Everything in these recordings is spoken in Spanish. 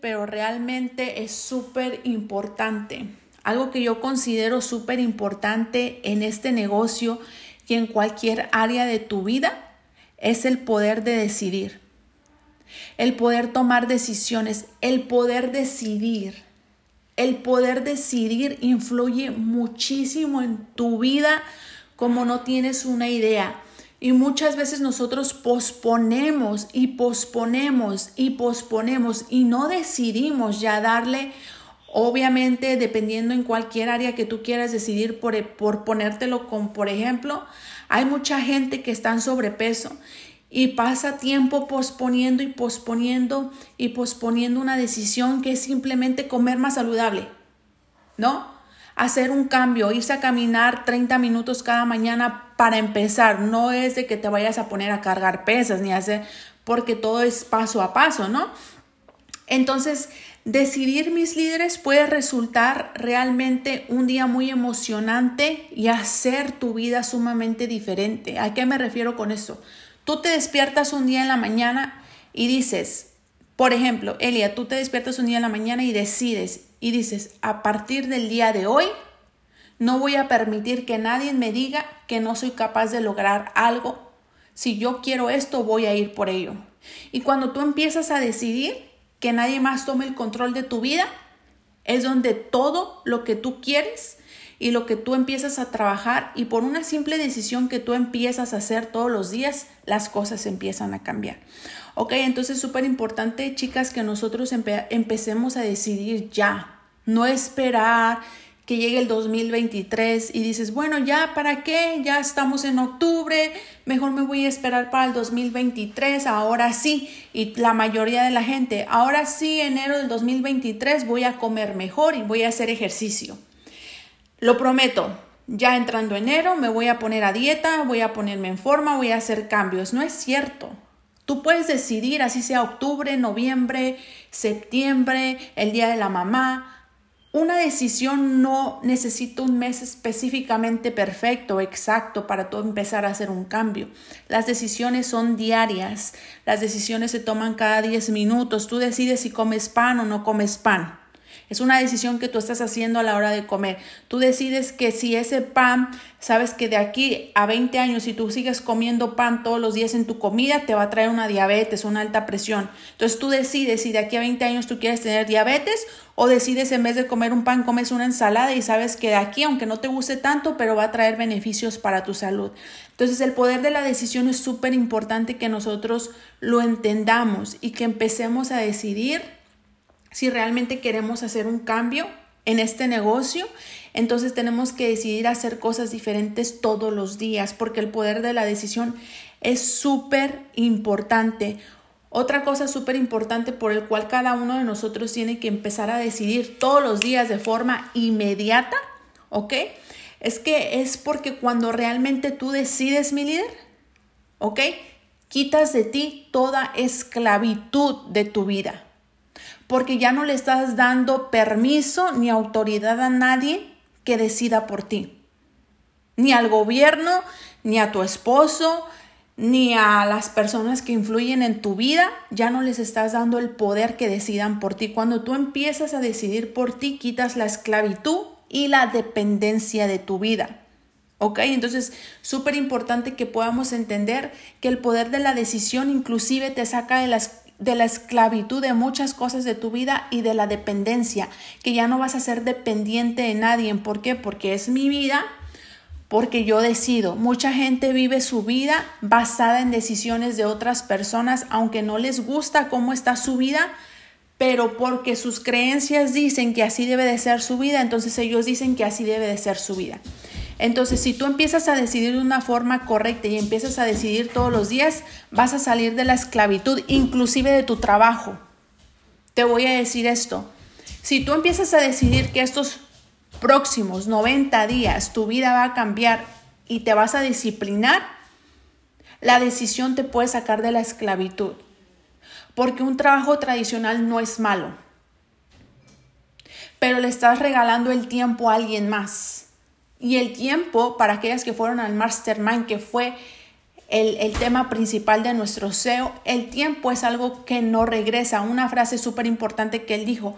pero realmente es súper importante. Algo que yo considero súper importante en este negocio y en cualquier área de tu vida es el poder de decidir. El poder tomar decisiones, el poder decidir. El poder decidir influye muchísimo en tu vida como no tienes una idea. Y muchas veces nosotros posponemos y posponemos y posponemos y no decidimos ya darle, obviamente dependiendo en cualquier área que tú quieras decidir por, por ponértelo con, por ejemplo, hay mucha gente que está en sobrepeso y pasa tiempo posponiendo y posponiendo y posponiendo una decisión que es simplemente comer más saludable, ¿no? hacer un cambio, irse a caminar 30 minutos cada mañana para empezar. No es de que te vayas a poner a cargar pesas ni hacer, porque todo es paso a paso, ¿no? Entonces, decidir mis líderes puede resultar realmente un día muy emocionante y hacer tu vida sumamente diferente. ¿A qué me refiero con eso? Tú te despiertas un día en la mañana y dices, por ejemplo, Elia, tú te despiertas un día en la mañana y decides, y dices, a partir del día de hoy, no voy a permitir que nadie me diga que no soy capaz de lograr algo. Si yo quiero esto, voy a ir por ello. Y cuando tú empiezas a decidir que nadie más tome el control de tu vida, es donde todo lo que tú quieres y lo que tú empiezas a trabajar y por una simple decisión que tú empiezas a hacer todos los días, las cosas empiezan a cambiar. Ok, entonces es súper importante, chicas, que nosotros empecemos a decidir ya, no esperar que llegue el 2023 y dices, bueno, ya, ¿para qué? Ya estamos en octubre, mejor me voy a esperar para el 2023, ahora sí. Y la mayoría de la gente, ahora sí, enero del 2023 voy a comer mejor y voy a hacer ejercicio. Lo prometo, ya entrando enero me voy a poner a dieta, voy a ponerme en forma, voy a hacer cambios. No es cierto. Tú puedes decidir, así sea octubre, noviembre, septiembre, el día de la mamá. Una decisión no necesita un mes específicamente perfecto, exacto, para tú empezar a hacer un cambio. Las decisiones son diarias, las decisiones se toman cada 10 minutos. Tú decides si comes pan o no comes pan. Es una decisión que tú estás haciendo a la hora de comer. Tú decides que si ese pan, sabes que de aquí a 20 años, si tú sigues comiendo pan todos los días en tu comida, te va a traer una diabetes, una alta presión. Entonces tú decides si de aquí a 20 años tú quieres tener diabetes o decides en vez de comer un pan, comes una ensalada y sabes que de aquí, aunque no te guste tanto, pero va a traer beneficios para tu salud. Entonces el poder de la decisión es súper importante que nosotros lo entendamos y que empecemos a decidir si realmente queremos hacer un cambio en este negocio, entonces tenemos que decidir hacer cosas diferentes todos los días porque el poder de la decisión es súper importante. Otra cosa súper importante por el cual cada uno de nosotros tiene que empezar a decidir todos los días de forma inmediata, ¿ok? Es que es porque cuando realmente tú decides, mi líder, ¿ok? Quitas de ti toda esclavitud de tu vida porque ya no le estás dando permiso ni autoridad a nadie que decida por ti. Ni al gobierno, ni a tu esposo, ni a las personas que influyen en tu vida, ya no les estás dando el poder que decidan por ti. Cuando tú empiezas a decidir por ti, quitas la esclavitud y la dependencia de tu vida. ¿Ok? Entonces, súper importante que podamos entender que el poder de la decisión inclusive te saca de las de la esclavitud de muchas cosas de tu vida y de la dependencia, que ya no vas a ser dependiente de nadie. ¿Por qué? Porque es mi vida, porque yo decido. Mucha gente vive su vida basada en decisiones de otras personas, aunque no les gusta cómo está su vida, pero porque sus creencias dicen que así debe de ser su vida, entonces ellos dicen que así debe de ser su vida. Entonces, si tú empiezas a decidir de una forma correcta y empiezas a decidir todos los días, vas a salir de la esclavitud, inclusive de tu trabajo. Te voy a decir esto. Si tú empiezas a decidir que estos próximos 90 días tu vida va a cambiar y te vas a disciplinar, la decisión te puede sacar de la esclavitud. Porque un trabajo tradicional no es malo, pero le estás regalando el tiempo a alguien más y el tiempo para aquellas que fueron al mastermind, que fue el, el, tema principal de nuestro SEO, el tiempo es algo que no regresa. Una frase súper importante que él dijo,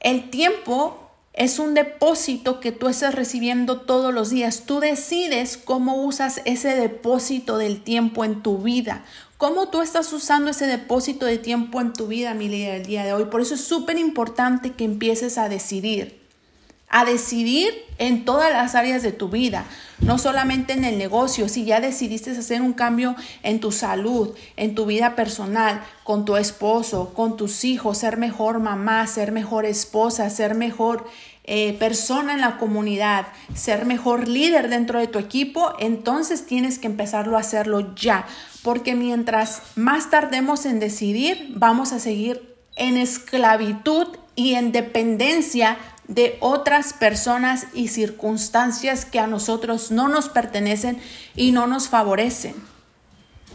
el tiempo es un depósito que tú estás recibiendo todos los días. Tú decides cómo usas ese depósito del tiempo en tu vida. Cómo tú estás usando ese depósito de tiempo en tu vida, mi líder, el día de hoy. Por eso es súper importante que empieces a decidir. A decidir en todas las áreas de tu vida, no solamente en el negocio. Si ya decidiste hacer un cambio en tu salud, en tu vida personal, con tu esposo, con tus hijos, ser mejor mamá, ser mejor esposa, ser mejor eh, persona en la comunidad, ser mejor líder dentro de tu equipo, entonces tienes que empezarlo a hacerlo ya, porque mientras más tardemos en decidir, vamos a seguir en esclavitud y en dependencia de otras personas y circunstancias que a nosotros no nos pertenecen y no nos favorecen.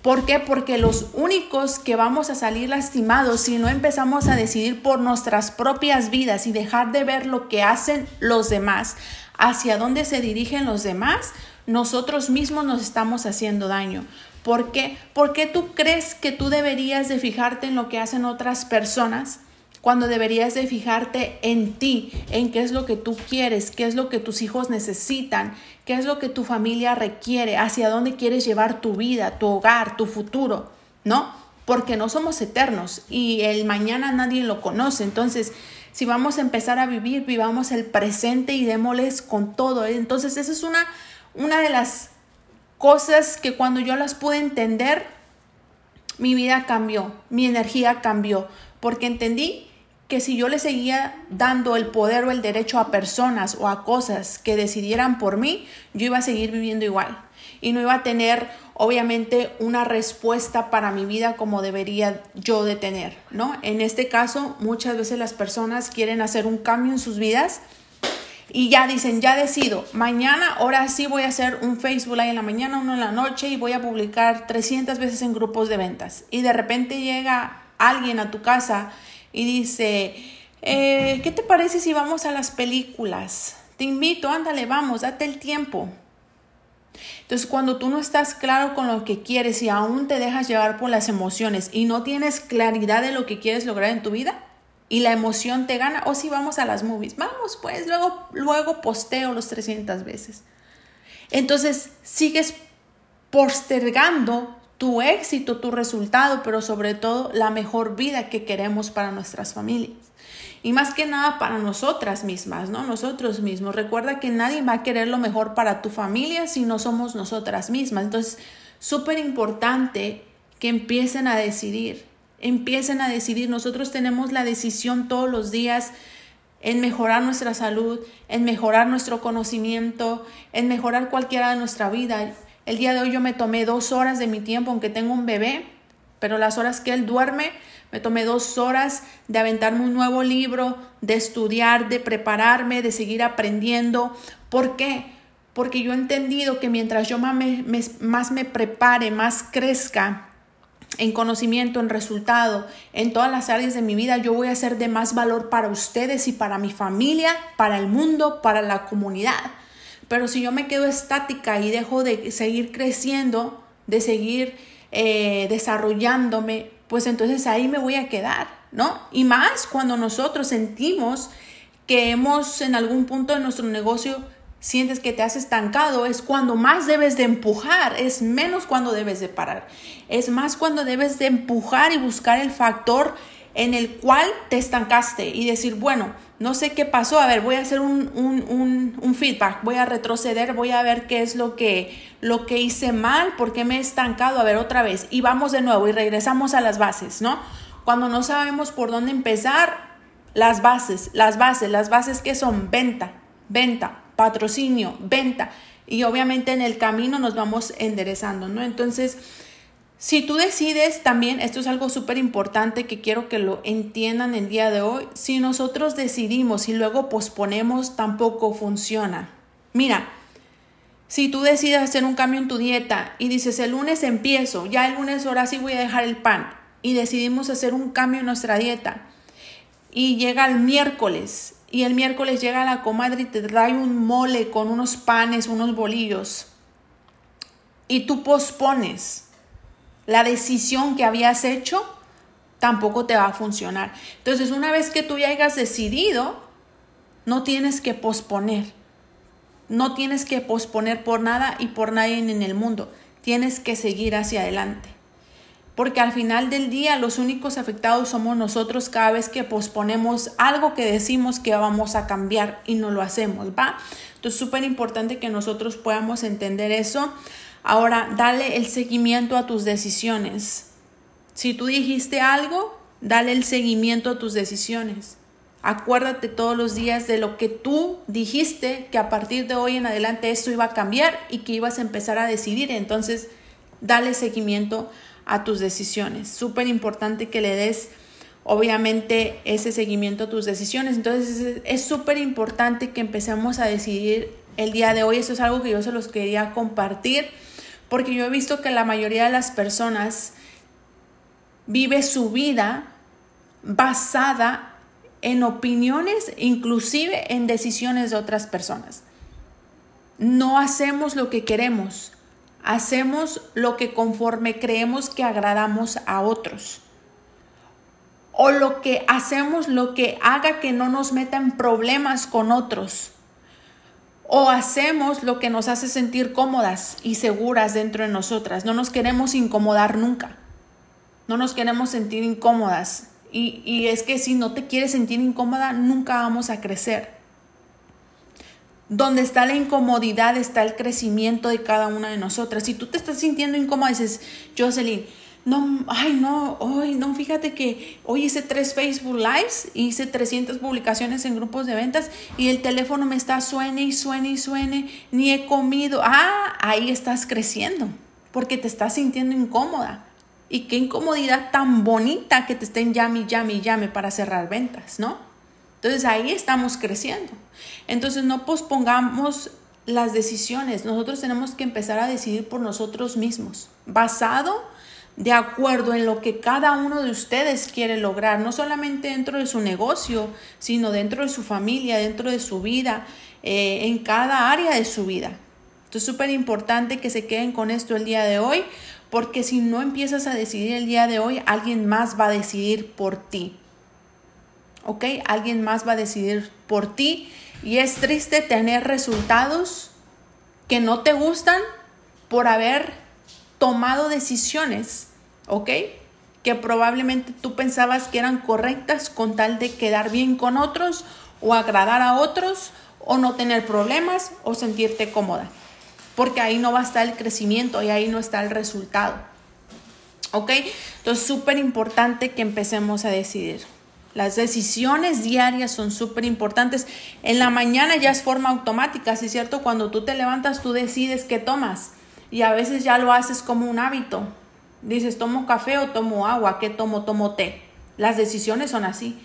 ¿Por qué? Porque los únicos que vamos a salir lastimados si no empezamos a decidir por nuestras propias vidas y dejar de ver lo que hacen los demás, hacia dónde se dirigen los demás, nosotros mismos nos estamos haciendo daño. ¿Por qué? Porque tú crees que tú deberías de fijarte en lo que hacen otras personas cuando deberías de fijarte en ti, en qué es lo que tú quieres, qué es lo que tus hijos necesitan, qué es lo que tu familia requiere, hacia dónde quieres llevar tu vida, tu hogar, tu futuro, ¿no? Porque no somos eternos y el mañana nadie lo conoce. Entonces, si vamos a empezar a vivir, vivamos el presente y démosles con todo. Entonces, esa es una, una de las cosas que cuando yo las pude entender, mi vida cambió, mi energía cambió, porque entendí que si yo le seguía dando el poder o el derecho a personas o a cosas que decidieran por mí, yo iba a seguir viviendo igual y no iba a tener obviamente una respuesta para mi vida como debería yo de tener, ¿no? En este caso, muchas veces las personas quieren hacer un cambio en sus vidas y ya dicen, ya decido, mañana, ahora sí voy a hacer un Facebook Live en la mañana, uno en la noche y voy a publicar 300 veces en grupos de ventas. Y de repente llega alguien a tu casa y dice, eh, ¿qué te parece si vamos a las películas? Te invito, ándale, vamos, date el tiempo. Entonces, cuando tú no estás claro con lo que quieres y aún te dejas llevar por las emociones y no tienes claridad de lo que quieres lograr en tu vida y la emoción te gana, o si vamos a las movies, vamos pues, luego, luego posteo los 300 veces. Entonces, sigues postergando tu éxito, tu resultado, pero sobre todo la mejor vida que queremos para nuestras familias. Y más que nada para nosotras mismas, ¿no? Nosotros mismos. Recuerda que nadie va a querer lo mejor para tu familia si no somos nosotras mismas. Entonces, súper importante que empiecen a decidir, empiecen a decidir. Nosotros tenemos la decisión todos los días en mejorar nuestra salud, en mejorar nuestro conocimiento, en mejorar cualquiera de nuestra vida. El día de hoy yo me tomé dos horas de mi tiempo, aunque tengo un bebé, pero las horas que él duerme, me tomé dos horas de aventarme un nuevo libro, de estudiar, de prepararme, de seguir aprendiendo. ¿Por qué? Porque yo he entendido que mientras yo más me, más me prepare, más crezca en conocimiento, en resultado, en todas las áreas de mi vida, yo voy a ser de más valor para ustedes y para mi familia, para el mundo, para la comunidad. Pero si yo me quedo estática y dejo de seguir creciendo, de seguir eh, desarrollándome, pues entonces ahí me voy a quedar, ¿no? Y más cuando nosotros sentimos que hemos en algún punto de nuestro negocio sientes que te has estancado, es cuando más debes de empujar, es menos cuando debes de parar. Es más cuando debes de empujar y buscar el factor en el cual te estancaste y decir, bueno, no sé qué pasó, a ver, voy a hacer un, un, feedback, voy a retroceder, voy a ver qué es lo que, lo que hice mal, por qué me he estancado, a ver otra vez, y vamos de nuevo y regresamos a las bases, ¿no? Cuando no sabemos por dónde empezar, las bases, las bases, las bases que son venta, venta, patrocinio, venta, y obviamente en el camino nos vamos enderezando, ¿no? Entonces, si tú decides también, esto es algo súper importante que quiero que lo entiendan el día de hoy, si nosotros decidimos y luego posponemos, tampoco funciona. Mira, si tú decides hacer un cambio en tu dieta y dices el lunes empiezo, ya el lunes ahora sí voy a dejar el pan y decidimos hacer un cambio en nuestra dieta y llega el miércoles y el miércoles llega la comadre y te trae un mole con unos panes, unos bolillos y tú pospones la decisión que habías hecho, tampoco te va a funcionar. Entonces, una vez que tú ya hayas decidido, no tienes que posponer. No tienes que posponer por nada y por nadie en el mundo. Tienes que seguir hacia adelante. Porque al final del día los únicos afectados somos nosotros cada vez que posponemos algo que decimos que vamos a cambiar y no lo hacemos, ¿va? Entonces es súper importante que nosotros podamos entender eso. Ahora, dale el seguimiento a tus decisiones. Si tú dijiste algo, dale el seguimiento a tus decisiones. Acuérdate todos los días de lo que tú dijiste, que a partir de hoy en adelante esto iba a cambiar y que ibas a empezar a decidir. Entonces, dale seguimiento a tus decisiones. Súper importante que le des, obviamente, ese seguimiento a tus decisiones. Entonces, es súper importante que empecemos a decidir el día de hoy. Eso es algo que yo se los quería compartir, porque yo he visto que la mayoría de las personas vive su vida basada en opiniones, inclusive en decisiones de otras personas. No hacemos lo que queremos, hacemos lo que conforme creemos que agradamos a otros. O lo que hacemos lo que haga que no nos metan problemas con otros. O hacemos lo que nos hace sentir cómodas y seguras dentro de nosotras. No nos queremos incomodar nunca. No nos queremos sentir incómodas. Y, es que si no te quieres sentir incómoda, nunca vamos a crecer. Donde está la incomodidad está el crecimiento de cada una de nosotras. Si tú te estás sintiendo incómoda, dices, Jocelyn, no, ay, no, hoy, no, fíjate que hoy hice tres Facebook Lives, hice 300 publicaciones en grupos de ventas y el teléfono me está suene y suene y suene, ni he comido. Ah, ahí estás creciendo, porque te estás sintiendo incómoda. Y qué incomodidad tan bonita que te estén llame, llame, llame para cerrar ventas, ¿no? Entonces ahí estamos creciendo. Entonces no pospongamos las decisiones. Nosotros tenemos que empezar a decidir por nosotros mismos, basado de acuerdo en lo que cada uno de ustedes quiere lograr, no solamente dentro de su negocio, sino dentro de su familia, dentro de su vida, eh, en cada área de su vida. Entonces es súper importante que se queden con esto el día de hoy porque si no empiezas a decidir el día de hoy, alguien más va a decidir por ti. ¿Ok? Alguien más va a decidir por ti y es triste tener resultados que no te gustan por haber tomado decisiones, ¿ok? Que probablemente tú pensabas que eran correctas con tal de quedar bien con otros o agradar a otros o no tener problemas o sentirte cómoda porque ahí no va a estar el crecimiento y ahí no está el resultado. ¿Ok? Entonces, súper importante que empecemos a decidir. Las decisiones diarias son súper importantes. En la mañana ya es forma automática, ¿sí es cierto? Cuando tú te levantas, tú decides qué tomas. Y a veces ya lo haces como un hábito. Dices, tomo café o tomo agua, ¿qué tomo? Tomo té. Las decisiones son así.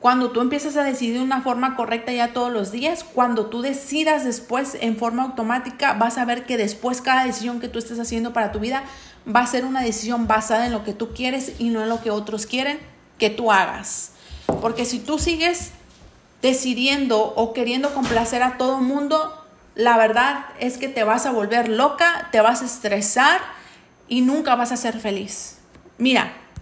Cuando tú empiezas a decidir de una forma correcta ya todos los días, cuando tú decidas después en forma automática, vas a ver que después cada decisión que tú estés haciendo para tu vida va a ser una decisión basada en lo que tú quieres y no en lo que otros quieren que tú hagas. Porque si tú sigues decidiendo o queriendo complacer a todo mundo, la verdad es que te vas a volver loca, te vas a estresar y nunca vas a ser feliz. Mira,